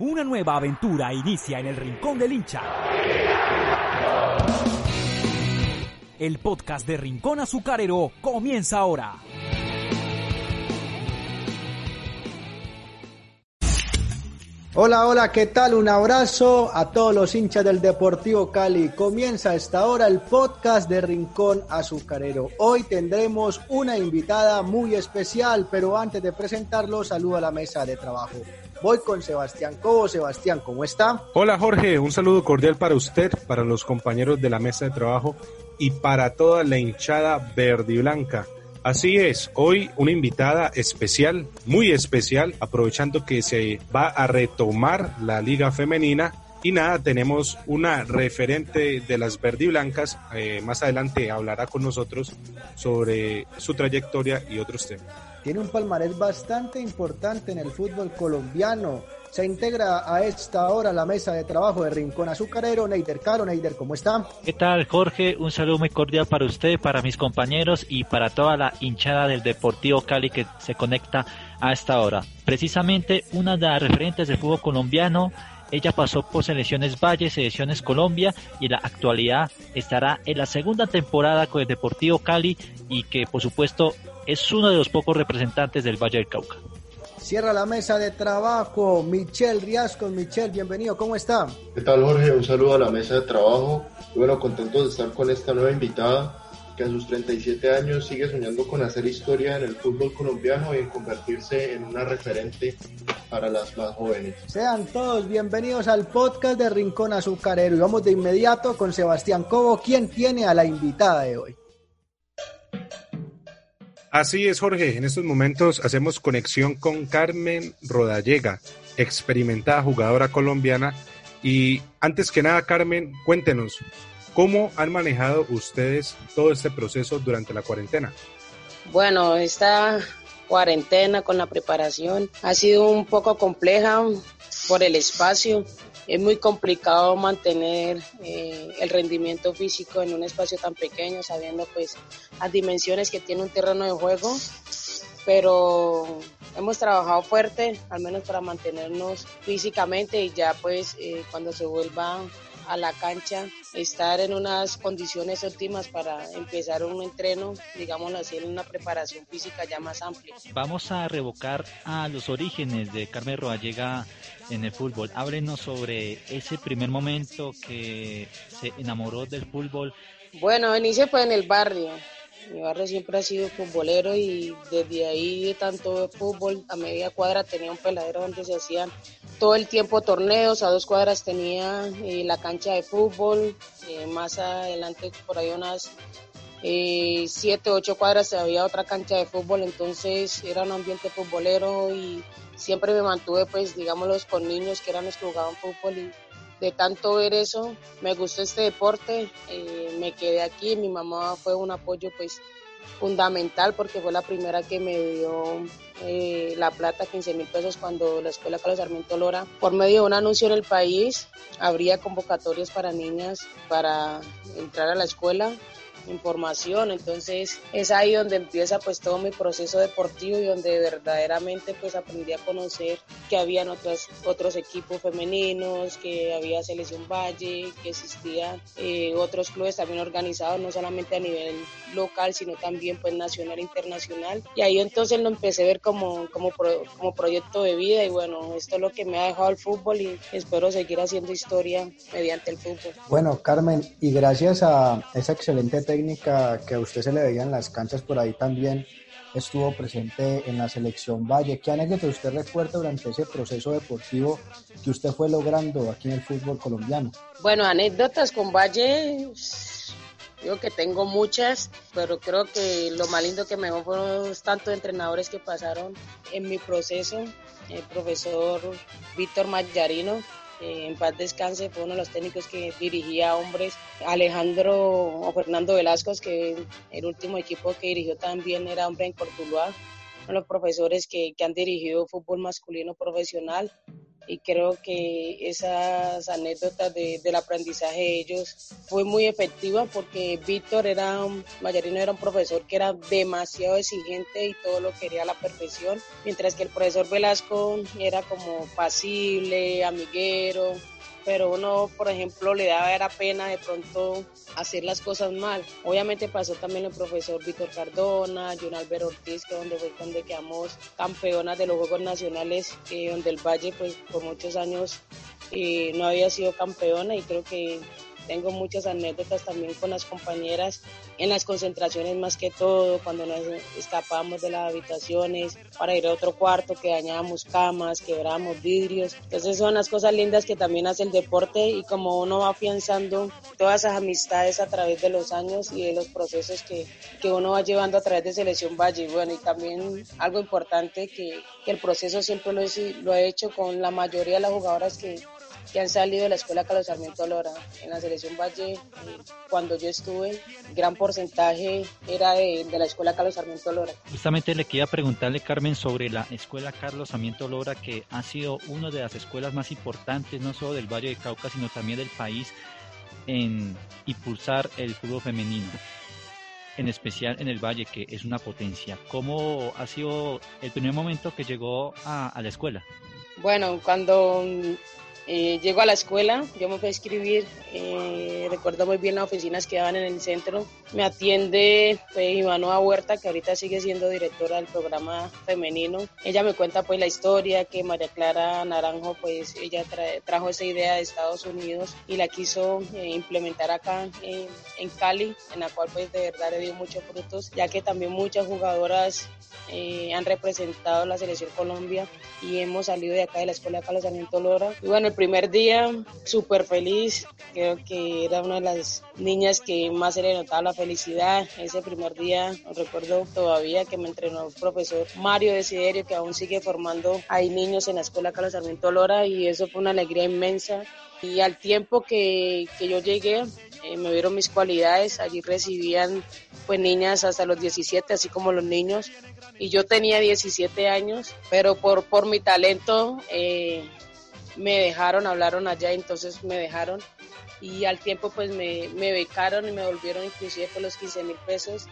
Una nueva aventura inicia en el Rincón del Hincha. El podcast de Rincón Azucarero comienza ahora. Hola, hola, ¿qué tal? Un abrazo a todos los hinchas del Deportivo Cali. Comienza a esta hora el podcast de Rincón Azucarero. Hoy tendremos una invitada muy especial, pero antes de presentarlo, saludo a la mesa de trabajo. Voy con Sebastián Cobo. Sebastián, ¿cómo está? Hola Jorge, un saludo cordial para usted, para los compañeros de la mesa de trabajo y para toda la hinchada verde y blanca. Así es, hoy una invitada especial, muy especial, aprovechando que se va a retomar la liga femenina. Y nada, tenemos una referente de las verde y blancas. Eh, más adelante hablará con nosotros sobre su trayectoria y otros temas. Tiene un palmarés bastante importante en el fútbol colombiano. Se integra a esta hora la mesa de trabajo de Rincón Azucarero, Neider Caro. Neider, ¿cómo está? ¿Qué tal, Jorge? Un saludo muy cordial para usted, para mis compañeros y para toda la hinchada del Deportivo Cali que se conecta a esta hora. Precisamente una de las referentes del fútbol colombiano ella pasó por Selecciones Valle, Selecciones Colombia y en la actualidad estará en la segunda temporada con el Deportivo Cali y que por supuesto es uno de los pocos representantes del Valle del Cauca. Cierra la mesa de trabajo, Michelle Riascos. Michelle, bienvenido, ¿cómo está? ¿Qué tal, Jorge? Un saludo a la mesa de trabajo. bueno, contento de estar con esta nueva invitada que a sus 37 años sigue soñando con hacer historia en el fútbol colombiano y en convertirse en una referente para las más jóvenes. Sean todos bienvenidos al podcast de Rincón Azucarero y vamos de inmediato con Sebastián Cobo, quien tiene a la invitada de hoy. Así es, Jorge. En estos momentos hacemos conexión con Carmen Rodallega, experimentada jugadora colombiana. Y antes que nada, Carmen, cuéntenos, ¿cómo han manejado ustedes todo este proceso durante la cuarentena? Bueno, esta cuarentena con la preparación ha sido un poco compleja por el espacio es muy complicado mantener eh, el rendimiento físico en un espacio tan pequeño, sabiendo pues las dimensiones que tiene un terreno de juego, pero hemos trabajado fuerte, al menos para mantenernos físicamente y ya pues eh, cuando se vuelva a la cancha, estar en unas condiciones óptimas para empezar un entreno, digámoslo así, en una preparación física ya más amplia. Vamos a revocar a los orígenes de Carmen Rodallega en el fútbol. Háblenos sobre ese primer momento que se enamoró del fútbol. Bueno, inicié pues en el barrio. Mi barrio siempre ha sido futbolero y desde ahí de tanto fútbol a media cuadra tenía un peladero donde se hacían todo el tiempo torneos, a dos cuadras tenía eh, la cancha de fútbol, eh, más adelante por ahí unas eh, siete, ocho cuadras había otra cancha de fútbol, entonces era un ambiente futbolero y siempre me mantuve pues digámoslo con niños que eran los que jugaban fútbol y de tanto ver eso, me gustó este deporte, eh, me quedé aquí, mi mamá fue un apoyo pues fundamental porque fue la primera que me dio eh, la plata, 15 mil pesos cuando la escuela Carlos Sarmiento Lora, por medio de un anuncio en el país, habría convocatorias para niñas para entrar a la escuela información, entonces es ahí donde empieza pues todo mi proceso deportivo y donde verdaderamente pues aprendí a conocer que habían otros, otros equipos femeninos, que había Selección Valle, que existían eh, otros clubes también organizados, no solamente a nivel local, sino también pues nacional e internacional. Y ahí entonces lo empecé a ver como, como, como proyecto de vida y bueno, esto es lo que me ha dejado el fútbol y espero seguir haciendo historia mediante el fútbol. Bueno, Carmen, y gracias a esa excelente técnica que a usted se le veía en las canchas por ahí también estuvo presente en la selección Valle. ¿Qué anécdota usted recuerda durante ese proceso deportivo que usted fue logrando aquí en el fútbol colombiano? Bueno, anécdotas con Valle, yo que tengo muchas, pero creo que lo más lindo que me dejó fueron los tantos entrenadores que pasaron en mi proceso. El profesor Víctor Mayarino, en paz descanse, fue uno de los técnicos que dirigía a hombres. Alejandro o Fernando Velasco, que el último equipo que dirigió también era hombre en Cortuluá. Uno de los profesores que, que han dirigido fútbol masculino profesional. Y creo que esas anécdotas de, del aprendizaje de ellos fue muy efectiva porque Víctor era, Mayarino era un profesor que era demasiado exigente y todo lo quería a la perfección, mientras que el profesor Velasco era como pasible, amiguero, pero uno, por ejemplo, le daba era pena de pronto hacer las cosas mal. Obviamente pasó también el profesor Víctor Cardona, John Albert Ortiz, que donde fue donde quedamos campeonas de los Juegos Nacionales, eh, donde el Valle, pues por muchos años eh, no había sido campeona y creo que tengo muchas anécdotas también con las compañeras en las concentraciones más que todo, cuando nos escapamos de las habitaciones para ir a otro cuarto, que dañábamos camas, quebrábamos vidrios. Entonces son las cosas lindas que también hace el deporte y como uno va afianzando todas esas amistades a través de los años y de los procesos que, que uno va llevando a través de Selección Valle. Bueno, y también algo importante que, que el proceso siempre lo he, lo he hecho con la mayoría de las jugadoras que, que han salido de la escuela Carlos Sarmiento Lora. En la selección Valle, eh, cuando yo estuve, gran porcentaje era de, la escuela Carlos Sarmiento Lora. Justamente le quería preguntarle, Carmen, sobre la escuela Carlos Sarmiento Lora, que ha sido una de las escuelas más importantes, no solo del Valle de Cauca, sino también del país, en impulsar el fútbol femenino en especial en el Valle, que es una potencia. ¿Cómo ha sido el primer momento que llegó a la escuela? Bueno, cuando eh, llego a la escuela, yo me fui a escribir, eh, recuerdo muy bien las oficinas que daban en el centro. Me atiende pues, Ivanoa Huerta, que ahorita sigue siendo directora del programa femenino. Ella me cuenta pues la historia que María Clara Naranjo, pues ella trajo esa idea de Estados Unidos y la quiso eh, implementar acá en Cali, en la cual pues de verdad le dio muchos frutos, ya que también muchas jugadoras han representado la selección Colombia y hemos salido de acá de la escuela Carlos Sarmiento Lora. Y bueno, primer día súper feliz, creo que era una de las niñas que más se le notaba la felicidad. Ese primer día, recuerdo todavía que me entrenó el profesor Mario Desiderio, que aún sigue formando ahí niños en la escuela Carlos Sarmiento Lora y eso fue una alegría inmensa. Y al tiempo que, que yo llegué, eh, me vieron mis cualidades, allí recibían pues niñas hasta los 17, así como los niños, y yo tenía 17 años, pero por, por mi talento eh, me dejaron, hablaron allá, entonces me dejaron y al tiempo pues me, me becaron y me volvieron inclusive por los 15 mil pesos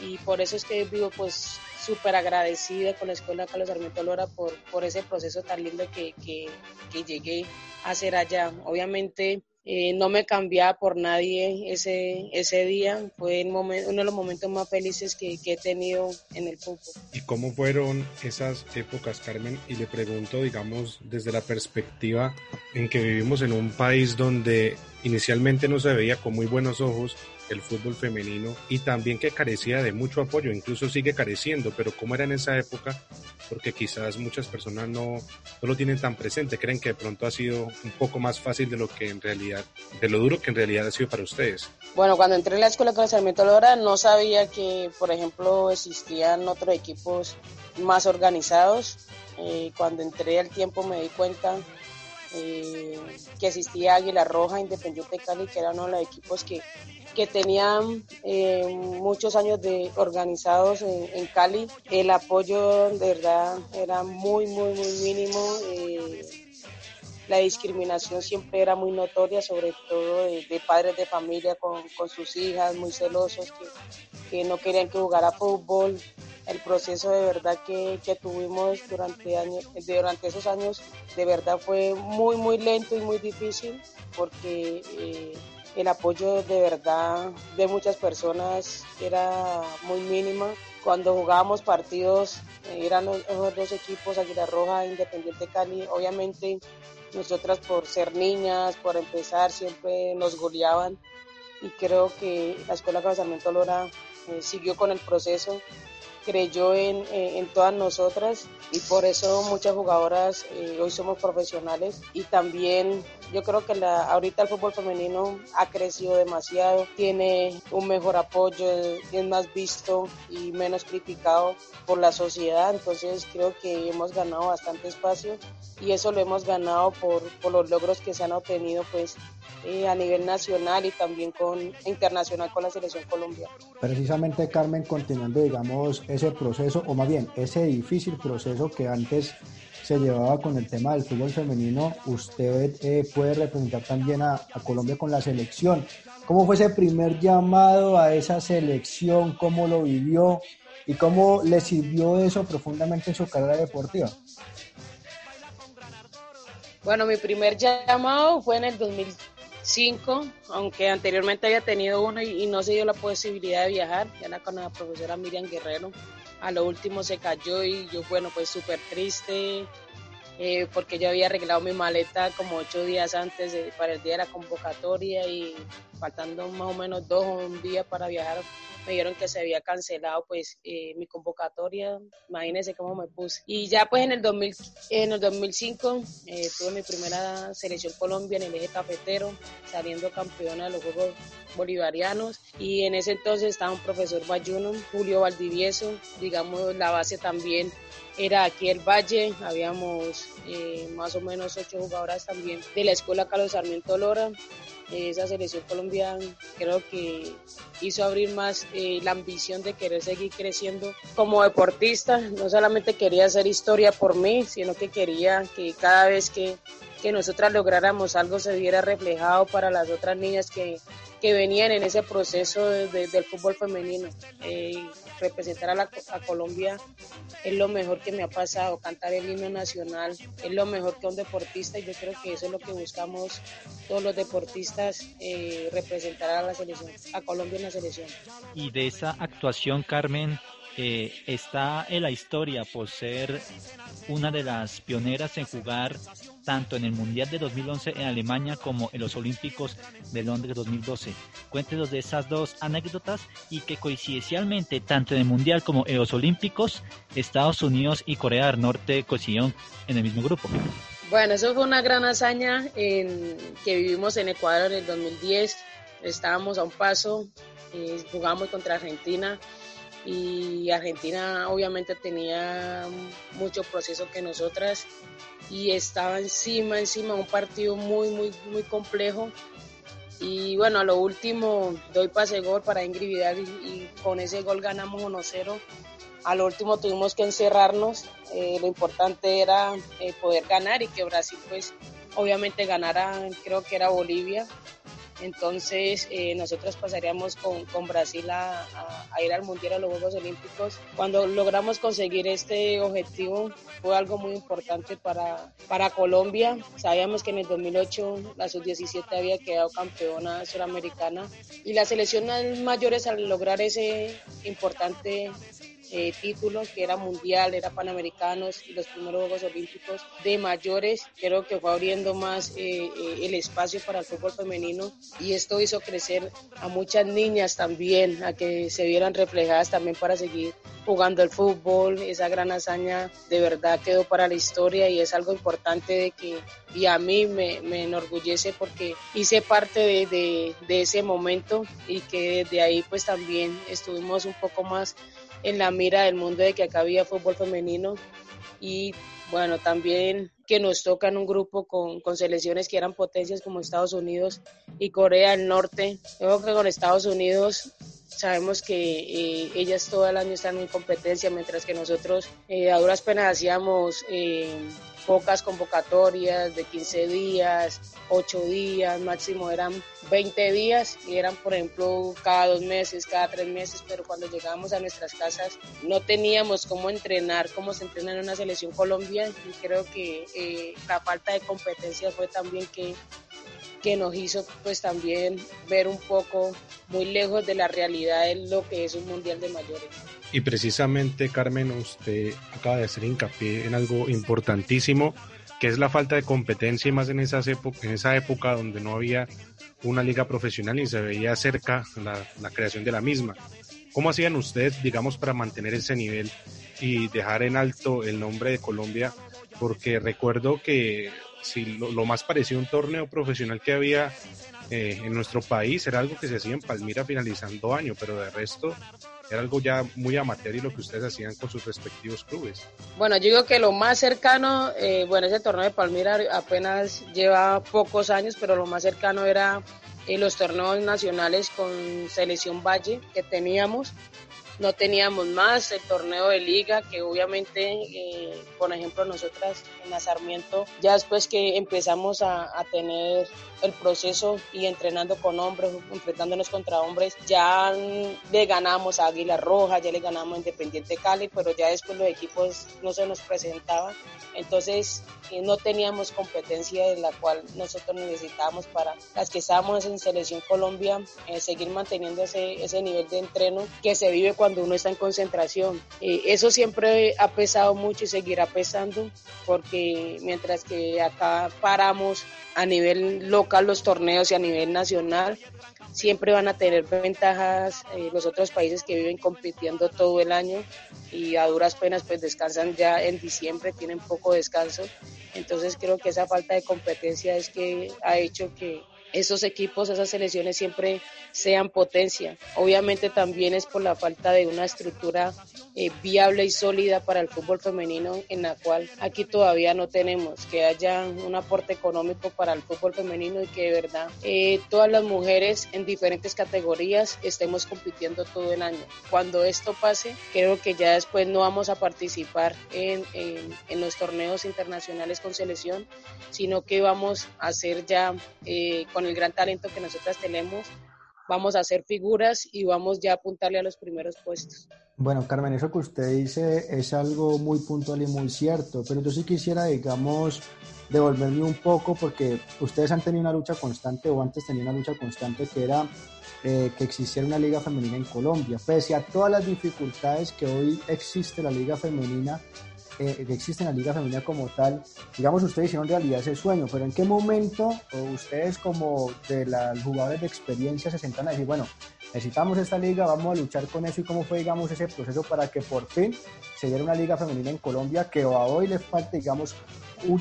y por eso es que vivo pues súper agradecida con la Escuela Carlos Sarmiento Lora por, por ese proceso tan lindo que, que, que llegué a hacer allá. Obviamente eh, no me cambiaba por nadie ese, ese día. Fue uno de los momentos más felices que, que, he tenido en el fútbol. ¿Y cómo fueron esas épocas, Carmen? Y le pregunto, digamos, desde la perspectiva en que vivimos en un país donde inicialmente no se veía con muy buenos ojos el fútbol femenino y también que carecía de mucho apoyo, incluso sigue careciendo, pero cómo era en esa época, porque quizás muchas personas no, no lo tienen tan presente, creen que de pronto ha sido un poco más fácil de lo que en realidad, de lo duro que en realidad ha sido para ustedes. Bueno, cuando entré en la escuela con Sarmiento Lora no sabía que, por ejemplo, existían otros equipos más organizados. Eh, cuando entré al tiempo me di cuenta eh, que existía Águila Roja, Independiente Cali, que era uno de los equipos que que tenían eh, muchos años de organizados en, Cali. El apoyo de verdad era muy, muy, muy mínimo. Eh, la discriminación siempre era muy notoria, sobre todo de, padres de familia con, con, sus hijas, muy celosos, que, que, no querían que jugara fútbol. El proceso de verdad que, que tuvimos durante, años, durante esos años de verdad fue muy, muy lento y muy difícil porque... Eh, el apoyo de verdad de muchas personas era muy mínimo. Cuando jugábamos partidos eh, eran los, dos equipos, Aguila Roja e Independiente Cali. Obviamente nosotras por ser niñas, por empezar, siempre nos goleaban y creo que la Escuela Casamiento Lora eh, siguió con el proceso creyó en, en, todas nosotras y por eso muchas jugadoras eh, hoy somos profesionales y también yo creo que la, ahorita el fútbol femenino ha crecido demasiado, tiene un mejor apoyo, es más visto y menos criticado por la sociedad, entonces creo que hemos ganado bastante espacio y eso lo hemos ganado por, por los logros que se han obtenido pues eh, a nivel nacional y también con internacional con la selección colombiana. Precisamente Carmen, continuando digamos ese proceso, o más bien ese difícil proceso que antes se llevaba con el tema del fútbol femenino, usted eh, puede representar también a, Colombia con la selección. ¿Cómo fue ese primer llamado a esa selección? ¿Cómo lo vivió? ¿Y cómo le sirvió eso profundamente en su carrera deportiva? Bueno, mi primer llamado fue en el 2005, aunque anteriormente había tenido uno y, no se dio la posibilidad de viajar, ya era con la profesora Miriam Guerrero. A lo último se cayó y yo, bueno, pues súper triste, eh, porque yo había arreglado mi maleta como ocho días antes para el día de la convocatoria y faltando más o menos dos o un día para viajar me dijeron que se había cancelado pues eh, mi convocatoria, imagínense cómo me puse. Y ya pues en el, 2000, en el 2005 eh, tuve mi primera selección Colombia en el eje cafetero, saliendo campeona de los Juegos Bolivarianos y en ese entonces estaba un profesor Bayuno, Julio Valdivieso, digamos la base también era aquí el Valle, habíamos eh, más o menos ocho jugadoras también de la Escuela Carlos Sarmiento Lora. esa selección colombiana creo que hizo abrir más eh, la ambición de querer seguir creciendo como deportista. No solamente quería hacer historia por mí, sino que quería que cada vez que, que nosotras lográramos algo se viera reflejado para las otras niñas que, que venían en ese proceso del fútbol femenino. Eh, representar a, la, a Colombia es lo mejor que me ha pasado, cantar el himno nacional es lo mejor que un deportista y yo creo que eso es lo que buscamos todos los deportistas, eh, representar a la selección, a Colombia en la selección. Y de esa actuación, Carmen, eh, está en la historia por ser una de las pioneras en jugar tanto en el Mundial de 2011 en Alemania como en los Olímpicos de Londres 2012. Cuéntenos de esas dos anécdotas y que coincidencialmente tanto en el Mundial como en los Olímpicos Estados Unidos y Corea del Norte coincidieron en el mismo grupo. Bueno, eso fue una gran hazaña en, que vivimos en Ecuador en el 2010. Estábamos a un paso, eh, jugamos contra Argentina y Argentina obviamente tenía mucho proceso que nosotras y estaba encima, encima, un partido muy, muy, muy complejo. Y bueno, a lo último doy pase gol para Ingrid y, con ese gol ganamos 1-0. A lo último tuvimos que encerrarnos. Eh, lo importante era eh, poder ganar y que Brasil pues obviamente ganara, creo que era Bolivia. Entonces, eh, nosotros pasaríamos con, Brasil a, ir al Mundial a los Juegos Olímpicos. Cuando logramos conseguir este objetivo, fue algo muy importante para, para Colombia. Sabíamos que en el 2008 la sub-17 había quedado campeona suramericana y las selecciones mayores al lograr ese importante eh, títulos, que era mundial, era panamericanos y los primeros Juegos Olímpicos de mayores. Creo que fue abriendo más eh, eh, el espacio para el fútbol femenino y esto hizo crecer a muchas niñas también, a que se vieran reflejadas también para seguir jugando el fútbol. Esa gran hazaña de verdad quedó para la historia y es algo importante de que, y a mí me, me enorgullece porque hice parte de, de, de ese momento y que desde ahí pues también estuvimos un poco más en la mira del mundo de que acá había fútbol femenino y bueno, también que nos toca en un grupo con, con, selecciones que eran potencias como Estados Unidos y Corea del Norte. Creo que con Estados Unidos sabemos que eh, ellas todo el año están en competencia, mientras que nosotros eh, a duras penas hacíamos eh, pocas convocatorias de 15 días, 8 días, máximo eran 20 días y eran, por ejemplo, cada dos meses, cada tres meses, pero cuando llegábamos a nuestras casas no teníamos cómo entrenar, cómo se entrena en una selección Colombia y creo que eh, la falta de competencia fue también que que nos hizo pues también ver un poco muy lejos de la realidad de lo que es un mundial de mayores. Y precisamente, Carmen, usted acaba de hacer hincapié en algo importantísimo, que es la falta de competencia y más en, esas en esa época donde no había una liga profesional y se veía cerca la, la creación de la misma. ¿Cómo hacían ustedes, digamos, para mantener ese nivel y dejar en alto el nombre de Colombia? Porque recuerdo que si lo, más parecido un torneo profesional que había eh, en nuestro país era algo que se hacía en Palmira finalizando año, pero de resto era algo ya muy amateur y lo que ustedes hacían con sus respectivos clubes. Bueno, yo digo que lo más cercano, eh, bueno, ese torneo de Palmira apenas lleva pocos años, pero lo más cercano era eh, los torneos nacionales con Selección Valle que teníamos no teníamos más el torneo de liga que obviamente, eh, por ejemplo, nosotras en la Sarmiento, ya después que empezamos a, a tener el proceso y entrenando con hombres, enfrentándonos contra hombres, ya le ganamos a Águila Roja, ya le ganamos a Independiente Cali, pero ya después los equipos no se nos presentaban, entonces eh, no teníamos competencia de la cual nosotros necesitábamos para las que estábamos en Selección Colombia, eh, seguir manteniendo ese, ese nivel de entreno que se vive cuando uno está en concentración. Eh, eso siempre ha pesado mucho y seguirá pesando porque mientras que acá paramos a nivel local los torneos y a nivel nacional, siempre van a tener ventajas eh, los otros países que viven compitiendo todo el año y a duras penas pues descansan ya en diciembre, tienen poco descanso. Entonces creo que esa falta de competencia es que ha hecho que esos equipos, esas selecciones siempre sean potencia. Obviamente también es por la falta de una estructura eh, viable y sólida para el fútbol femenino en la cual aquí todavía no tenemos, que haya un aporte económico para el fútbol femenino y que de verdad eh, todas las mujeres en diferentes categorías estemos compitiendo todo el año. Cuando esto pase, creo que ya después no vamos a participar en, en, los torneos internacionales con selección, sino que vamos a hacer ya eh, con el gran talento que nosotras tenemos, vamos a hacer figuras y vamos ya a apuntarle a los primeros puestos. Bueno, Carmen, eso que usted dice es algo muy puntual y muy cierto, pero yo sí quisiera, digamos, devolverme un poco porque ustedes han tenido una lucha constante o antes tenían una lucha constante que era eh, que existiera una liga femenina en Colombia. Pese a todas las dificultades que hoy existe la liga femenina, eh, existe en la liga femenina como tal, digamos, ustedes hicieron realidad ese sueño, pero ¿en qué momento ustedes como de las jugadores de experiencia se sentan a decir, bueno, necesitamos esta liga, vamos a luchar con eso y cómo fue, digamos, ese proceso para que por fin se diera una liga femenina en Colombia que a hoy le falta, digamos,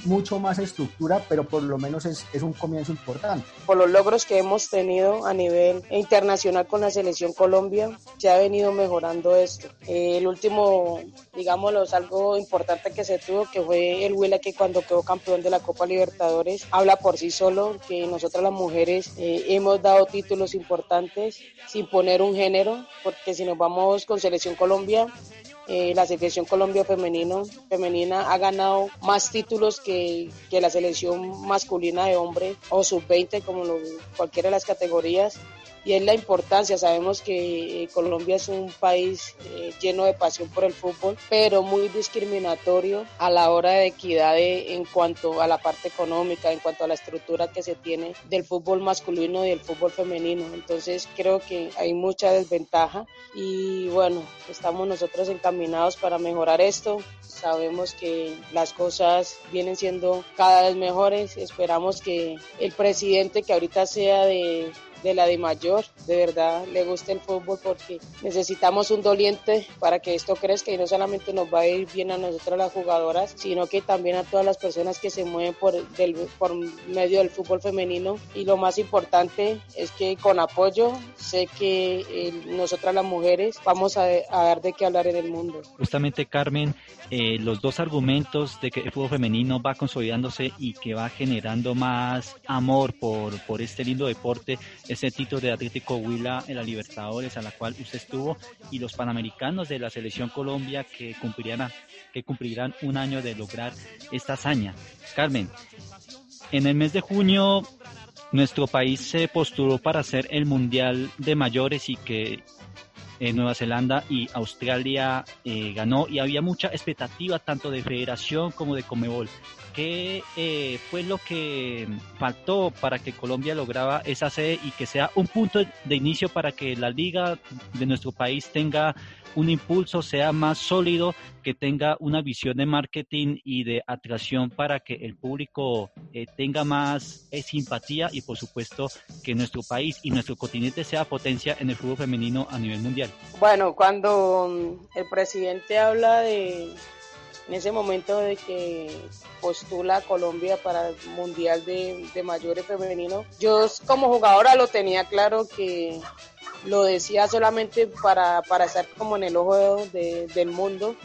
mucho más estructura, pero por lo menos es, es, un comienzo importante. Por los logros que hemos tenido a nivel internacional con la selección Colombia, se ha venido mejorando esto. Eh, el último, digámoslo, algo importante que se tuvo, que fue el Huila que cuando quedó campeón de la Copa Libertadores, habla por sí solo que nosotras las mujeres eh, hemos dado títulos importantes sin poner un género, porque si nos vamos con selección Colombia, eh, la selección Colombia femenino, femenina ha ganado más títulos que, que la selección masculina de hombre o sub-20, como cualquiera de las categorías y es la importancia. Sabemos que eh, Colombia es un país eh, lleno de pasión por el fútbol, pero muy discriminatorio a la hora de equidad en cuanto a la parte económica, en cuanto a la estructura que se tiene del fútbol masculino y del fútbol femenino. Entonces creo que hay mucha desventaja y bueno, estamos nosotros encaminados para mejorar esto. Sabemos que las cosas vienen siendo cada vez mejores. Esperamos que el presidente que ahorita sea de de la de mayor, de verdad le gusta el fútbol porque necesitamos un doliente para que esto crezca y no solamente nos va a ir bien a nosotros las jugadoras, sino que también a todas las personas que se mueven por, del, por medio del fútbol femenino y lo más importante es que con apoyo sé que eh, nosotras las mujeres vamos a, dar de qué hablar en el mundo. Justamente Carmen, eh, los dos argumentos de que el fútbol femenino va consolidándose y que va generando más amor por, por este lindo deporte ese título de Atlético Huila en la Libertadores a la cual usted estuvo y los Panamericanos de la Selección Colombia que cumplirán, que cumplirán un año de lograr esta hazaña. Carmen, en el mes de junio nuestro país se postuló para ser el Mundial de Mayores y que Nueva Zelanda y Australia eh, ganó y había mucha expectativa tanto de federación como de Comebol. ¿Qué eh, fue lo que faltó para que Colombia lograra esa sede y que sea un punto de inicio para que la liga de nuestro país tenga un impulso, sea más sólido, que tenga una visión de marketing y de atracción para que el público eh, tenga más simpatía y por supuesto que nuestro país y nuestro continente sea potencia en el fútbol femenino a nivel mundial? Bueno, cuando mm, el presidente habla de en ese momento de que postula a Colombia para el Mundial de, Mayores Femenino, yo como jugadora lo tenía claro que lo decía solamente para, para estar como en el ojo del mundo,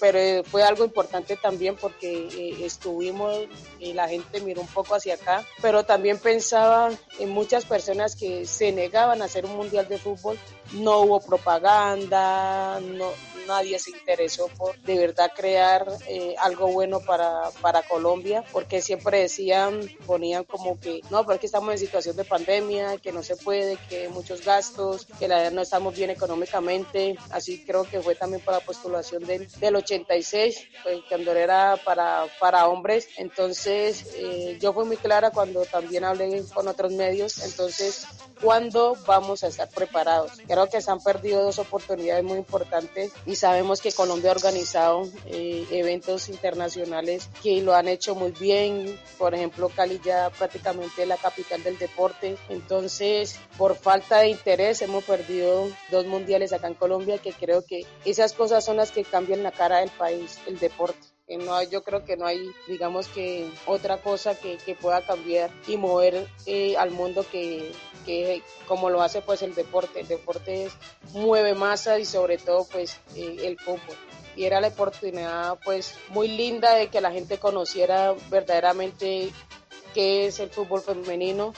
pero fue algo importante también porque eh, estuvimos y la gente miró un poco hacia acá, pero también pensaba en muchas personas que se negaban a hacer un mundial de fútbol. No hubo propaganda, no, nadie se interesó por de verdad crear eh, algo bueno para, para Colombia, porque siempre decían, ponían como que, no, pero es que estamos en situación de pandemia, que no se puede, que hay muchos gastos, que la no estamos bien económicamente, así creo que fue también para la postulación del, del 86, pues, cuando era para, para hombres, entonces eh, yo fui muy clara cuando también hablé con otros medios, entonces, ¿cuándo vamos a estar preparados? Creo que se han perdido dos oportunidades muy importantes y sabemos que Colombia ha organizado eh, eventos internacionales que lo han hecho muy bien, por ejemplo, Cali ya prácticamente es la capital del deporte, entonces, por falta de interés hemos perdido dos mundiales acá en Colombia que creo que esas cosas son las que cambian la cara del país, el deporte. No, yo creo que no hay, digamos que otra cosa que, que pueda cambiar y mover eh, al mundo que, que, como lo hace pues el deporte. El deporte mueve masa y sobre todo pues eh, el fútbol y era la oportunidad pues muy linda de que la gente conociera verdaderamente qué es el fútbol femenino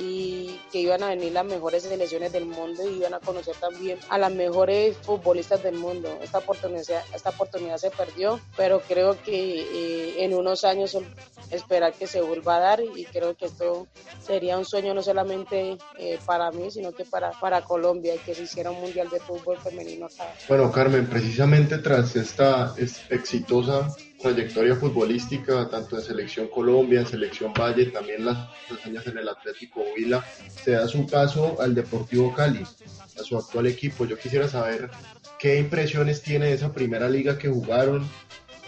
y que iban a venir las mejores selecciones del mundo y iban a conocer también a las mejores futbolistas del mundo. Esta oportunidad, esta oportunidad se perdió, pero creo que eh, en unos años esperar que se vuelva a dar y creo que esto sería un sueño no solamente eh, para mí, sino que para, para Colombia y que se hiciera un mundial de fútbol femenino. Bueno, Carmen, precisamente tras esta exitosa trayectoria futbolística, tanto en Selección Colombia, en Selección Valle, también las años en el Atlético Huila, se da su paso al Deportivo Cali, a su actual equipo. Yo quisiera saber qué impresiones tiene de esa primera liga que jugaron,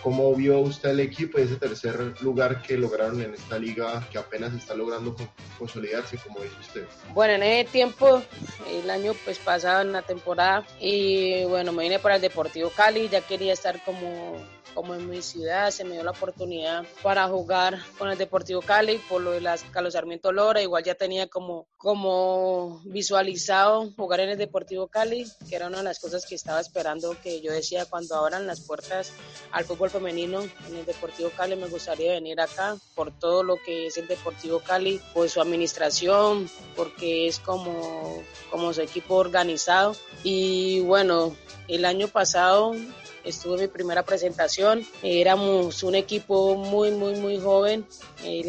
cómo vio usted el equipo y ese tercer lugar que lograron en esta liga que apenas está logrando consolidarse, como dice usted. Bueno, en ese tiempo, el año pues pasado en la temporada, y bueno, me vine para el Deportivo Cali, ya quería estar como como en mi ciudad se me dio la oportunidad para jugar con el Deportivo Cali por lo de las Carlos Sarmiento Lora, igual ya tenía como, como visualizado jugar en el Deportivo Cali, que era una de las cosas que estaba esperando, que yo decía cuando abran las puertas al fútbol femenino en el Deportivo Cali me gustaría venir acá por todo lo que es el Deportivo Cali, por su administración, porque es como, como su equipo organizado y bueno, el año pasado estuve mi primera presentación. Éramos un equipo muy, muy, muy joven. Eh,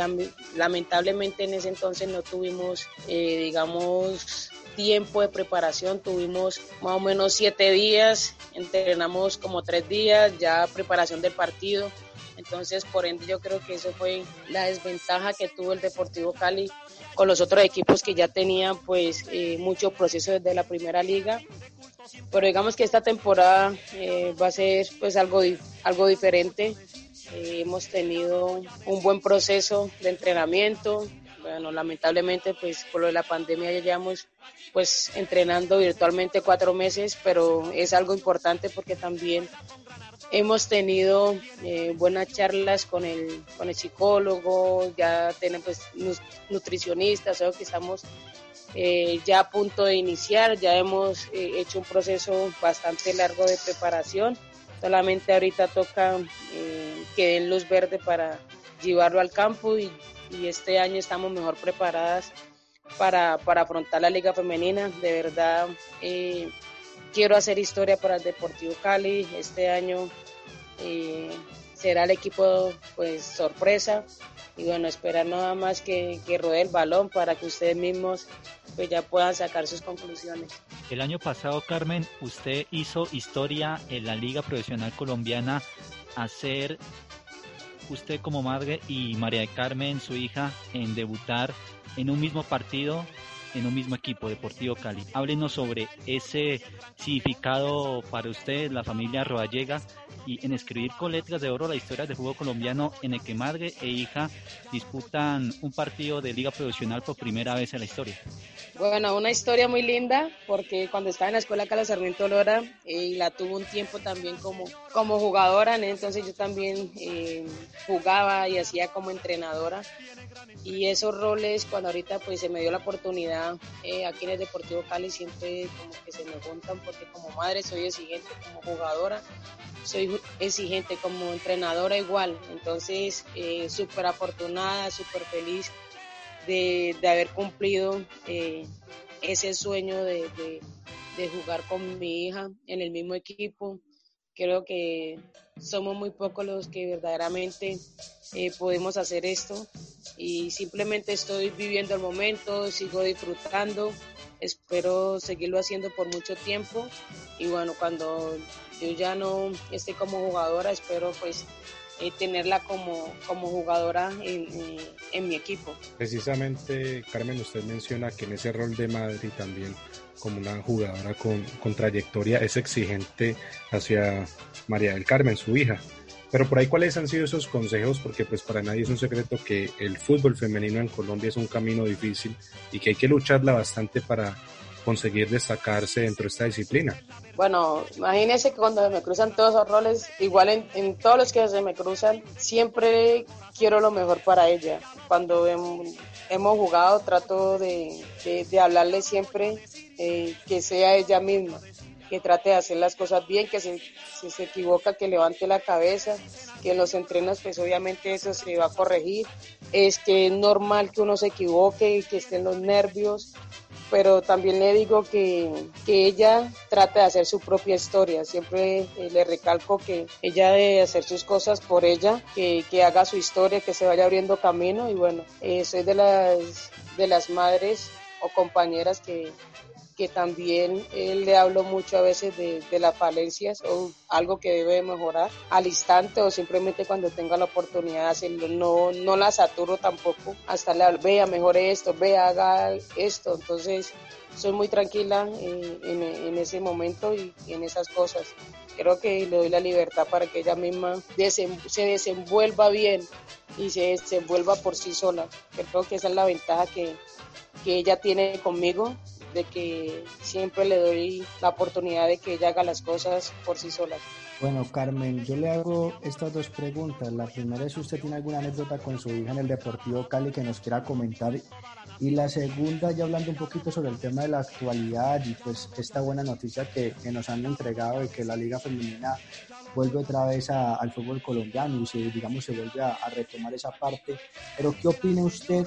lamentablemente en ese entonces no tuvimos, eh, digamos, tiempo de preparación. Tuvimos más o menos siete días, entrenamos como tres días, ya preparación del partido. Entonces, por ende, yo creo que eso fue la desventaja que tuvo el Deportivo Cali con los otros equipos que ya tenían pues eh, mucho proceso desde la primera liga pero digamos que esta temporada eh, va a ser pues algo, algo diferente. Eh, hemos tenido un buen proceso de entrenamiento. Bueno, lamentablemente pues por lo de la pandemia ya llevamos pues entrenando virtualmente cuatro meses, pero es algo importante porque también hemos tenido eh, buenas charlas con el, con el psicólogo, ya tenemos pues, nutricionistas, o que estamos eh, ya a punto de iniciar, ya hemos eh, hecho un proceso bastante largo de preparación, solamente ahorita toca eh, que den luz verde para llevarlo al campo y, este año estamos mejor preparadas para, para, afrontar la liga femenina, de verdad quiero hacer historia para el Deportivo Cali, este año será el equipo pues sorpresa y bueno, esperar nada más que, que ruede el balón para que ustedes mismos pues ya puedan sacar sus conclusiones. El año pasado, Carmen, usted hizo historia en la Liga Profesional Colombiana, hacer usted como madre y María de Carmen, su hija, en debutar en un mismo partido en un mismo equipo, Deportivo Cali. Háblenos sobre ese significado para usted, la familia Roallega, y en escribir con letras de oro la historia del fútbol colombiano en el que madre e hija disputan un partido de liga profesional por primera vez en la historia. Bueno, una historia muy linda porque cuando estaba en la escuela Carlos Sarmiento Lora y la tuvo un tiempo también como como jugadora, entonces yo también eh, jugaba y hacía como entrenadora. Y esos roles, cuando ahorita pues se me dio la oportunidad eh, aquí en el Deportivo Cali, siempre como que se me juntan porque como madre soy exigente, como jugadora soy exigente, como entrenadora igual. Entonces, eh, súper afortunada, súper feliz de, haber cumplido ese sueño de, de jugar con mi hija en el mismo equipo Creo que somos muy pocos los que verdaderamente eh, podemos hacer esto. Y simplemente estoy viviendo el momento, sigo disfrutando, espero seguirlo haciendo por mucho tiempo. Y bueno, cuando yo ya no esté como jugadora, espero pues eh, tenerla como, como jugadora en, en, mi equipo. Precisamente, Carmen, usted menciona que en ese rol de madre también como una jugadora con, con trayectoria es exigente hacia María del Carmen, su hija. Pero por ahí, ¿cuáles han sido esos consejos? Porque pues para nadie es un secreto que el fútbol femenino en Colombia es un camino difícil y que hay que lucharla bastante para conseguir destacarse dentro de esta disciplina. Bueno, imagínense que cuando me cruzan todos esos roles, igual en, todos los que se me cruzan, siempre quiero lo mejor para ella. Cuando hemos, jugado, trato de, de hablarle siempre eh, que sea ella misma, que trate de hacer las cosas bien, que si, se equivoca, que levante la cabeza, que en los entrenos pues obviamente eso se va a corregir, es que es normal que uno se equivoque, que estén los nervios, pero también le digo que, que, ella trate de hacer su propia historia. Siempre eh, le recalco que ella debe hacer sus cosas por ella, que, que haga su historia, que se vaya abriendo camino y bueno, eh, soy de las, de las madres o compañeras que, que también eh, le hablo mucho a veces de, de, las falencias o algo que debe mejorar al instante o simplemente cuando tenga la oportunidad de hacerlo. No, no la saturo tampoco, hasta le vea, mejore esto, vea, haga esto. Entonces, soy muy tranquila en, en, ese momento y, en esas cosas. Creo que le doy la libertad para que ella misma se desenvuelva bien y se desenvuelva por sí sola. Creo que esa es la ventaja que, que ella tiene conmigo de que siempre le doy la oportunidad de que ella haga las cosas por sí sola. Bueno, Carmen, yo le hago estas dos preguntas. La primera es usted tiene alguna anécdota con su hija en el Deportivo Cali que nos quiera comentar. Y la segunda, ya hablando un poquito sobre el tema de la actualidad y pues esta buena noticia que nos han entregado de que la Liga Femenina vuelve otra vez al fútbol colombiano y se, digamos, se vuelve a, retomar esa parte. Pero ¿qué opina usted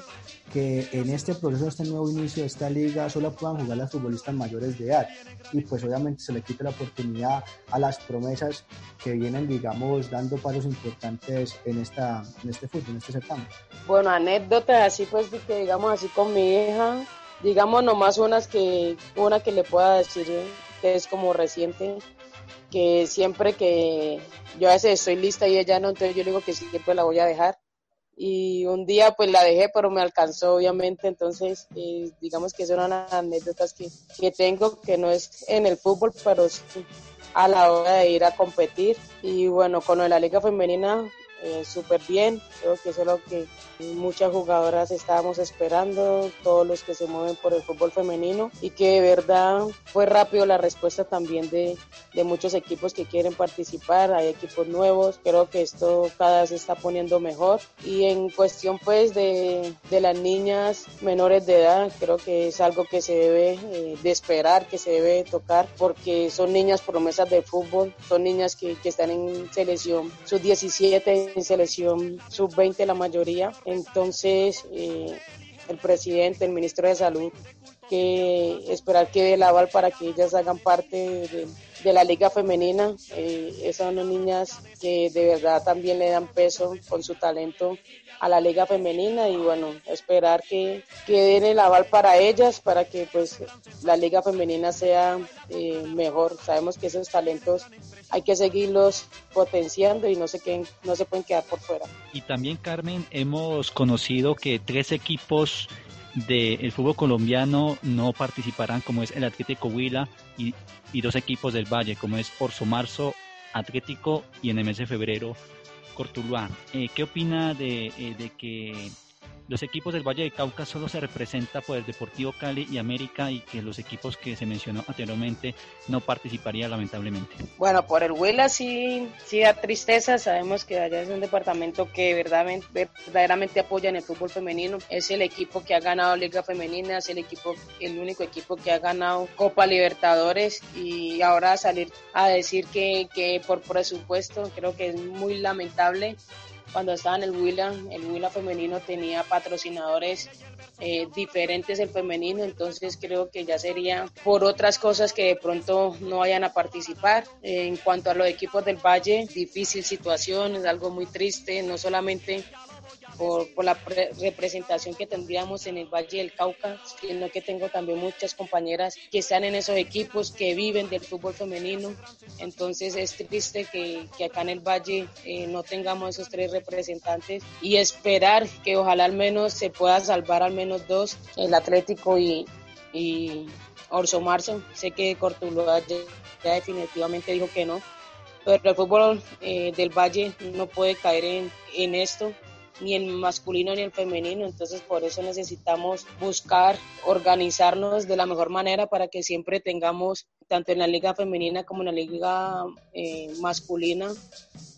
que en este proceso, este nuevo inicio de esta liga, solo puedan jugar las futbolistas mayores de edad? Y pues obviamente se le quita la oportunidad a las promesas que vienen, digamos, dando pasos importantes en, esta, en este fútbol, en este certamen. Bueno, anécdotas así pues que digamos así con mi hija, digamos nomás unas que, una que le pueda decir que es como reciente, que siempre que yo a veces estoy lista y ella no, entonces yo digo que siempre la voy a dejar. Y un día pues la dejé, pero me alcanzó obviamente, entonces eh, digamos que son anécdotas que, que tengo, que no es en el fútbol, pero a la hora de ir a competir. Y bueno, con la liga femenina eh, súper bien. Creo que eso es lo que muchas jugadoras estábamos esperando, todos los que se mueven por el fútbol femenino y que de verdad fue rápido la respuesta también de, de muchos equipos que quieren participar, hay equipos nuevos, creo que esto cada vez se está poniendo mejor y en cuestión pues de, de las niñas menores de edad, creo que es algo que se debe eh, de esperar, que se debe tocar porque son niñas promesas de fútbol, son niñas que, que están en selección sus 17 en selección sub-20 la mayoría. Entonces, eh, el presidente, el ministro de Salud, que esperar que dé el aval para que ellas hagan parte de, la liga femenina. Eh, esas son niñas que de verdad también le dan peso con su talento a la liga femenina y bueno, esperar que, que den el aval para ellas, para que pues la liga femenina sea eh, mejor. Sabemos que esos talentos hay que seguirlos potenciando y no se, queden, no se pueden quedar por fuera. Y también, Carmen, hemos conocido que tres equipos del fútbol colombiano no participarán, como es el Atlético Huila y, dos equipos del Valle, como es Orso Marzo, Atlético y en el mes de febrero Cortuluá. Eh, ¿Qué opina de, eh, de, que los equipos del Valle de Cauca solo se representa por el Deportivo Cali y América y que los equipos que se mencionó anteriormente no participarían lamentablemente. Bueno, por el Huila sí, sí da tristeza, sabemos que allá es un departamento que verdaderamente, verdaderamente apoya en el fútbol femenino, es el equipo que ha ganado Liga Femenina, es el equipo, el único equipo que ha ganado Copa Libertadores. Y ahora salir a decir que, que por presupuesto creo que es muy lamentable cuando estaba en el Huila, el Huila femenino tenía patrocinadores eh, diferentes del femenino, entonces creo que ya sería por otras cosas que de pronto no vayan a participar. en cuanto a los equipos del Valle, difícil situación, es algo muy triste, no solamente por, por la representación que tendríamos en el Valle del Cauca, sino que tengo también muchas compañeras que están en esos equipos, que viven del fútbol femenino. Entonces es triste que, que acá en el Valle eh, no tengamos esos tres representantes y esperar que ojalá al menos se pueda salvar al menos dos, el Atlético y, y Orso Marzo. Sé que Cortuloa ya, definitivamente dijo que no, pero el fútbol eh, del Valle no puede caer en, en esto ni en masculino ni en femenino, entonces por eso necesitamos buscar organizarnos de la mejor manera para que siempre tengamos, tanto en la liga femenina como en la liga eh, masculina,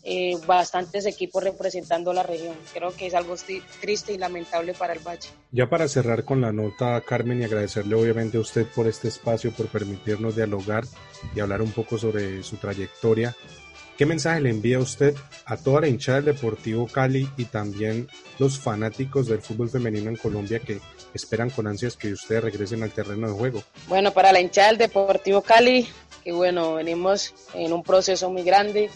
eh, bastantes equipos representando la región. Creo que es algo triste y lamentable para el Valle. Ya para cerrar con la nota, Carmen, y agradecerle obviamente a usted por este espacio, por permitirnos dialogar y hablar un poco sobre su trayectoria. ¿Qué mensaje le envía usted a toda la hinchada del Deportivo Cali y también los fanáticos del fútbol femenino en Colombia que esperan con ansias que ustedes regresen al terreno de juego? Bueno, para la hinchada del Deportivo Cali, que bueno, venimos en un proceso muy grande,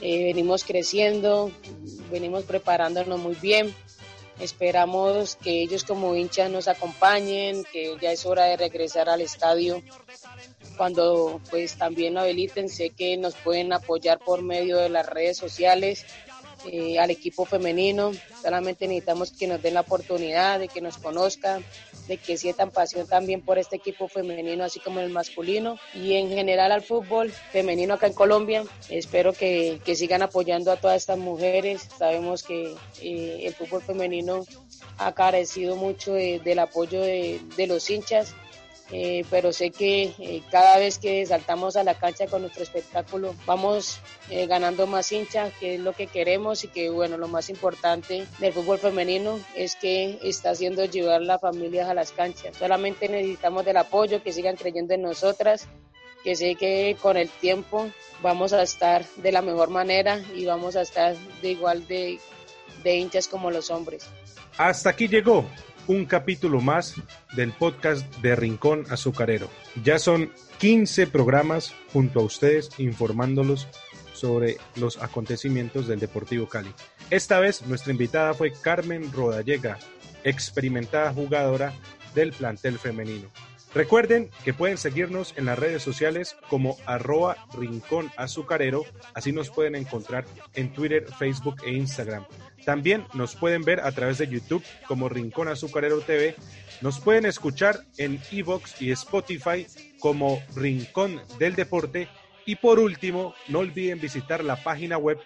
eh, venimos creciendo, venimos preparándonos muy bien. Esperamos que ellos como hinchas nos acompañen, que ya es hora de regresar al estadio cuando pues también lo habiliten, sé que nos pueden apoyar por medio de las redes sociales eh, al equipo femenino. Solamente necesitamos que nos den la oportunidad de que nos conozcan, de que sientan pasión también por este equipo femenino, así como el masculino y en general al fútbol femenino acá en Colombia. Espero que, sigan apoyando a todas estas mujeres. Sabemos que eh, el fútbol femenino ha carecido mucho del apoyo de, de los hinchas eh, pero sé que eh, cada vez que saltamos a la cancha con nuestro espectáculo vamos eh, ganando más hinchas, que es lo que queremos y que bueno, lo más importante del fútbol femenino es que está haciendo llevar las familias a las canchas. Solamente necesitamos del apoyo, que sigan creyendo en nosotras, que sé que con el tiempo vamos a estar de la mejor manera y vamos a estar de igual de, de hinchas como los hombres. Hasta aquí llegó un capítulo más del podcast de Rincón Azucarero. Ya son 15 programas junto a ustedes informándolos sobre los acontecimientos del Deportivo Cali. Esta vez nuestra invitada fue Carmen Rodallega, experimentada jugadora del plantel femenino. Recuerden que pueden seguirnos en las redes sociales como arroba rincón azucarero, así nos pueden encontrar en Twitter, Facebook e Instagram. También nos pueden ver a través de YouTube como Rincón Azucarero TV. Nos pueden escuchar en Evox y Spotify como Rincón del Deporte. Y por último, no olviden visitar la página web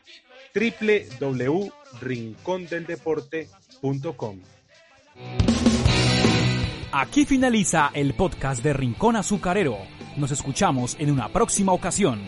www.rincondeldeporte.com. Aquí finaliza el podcast de Rincón Azucarero. Nos escuchamos en una próxima ocasión.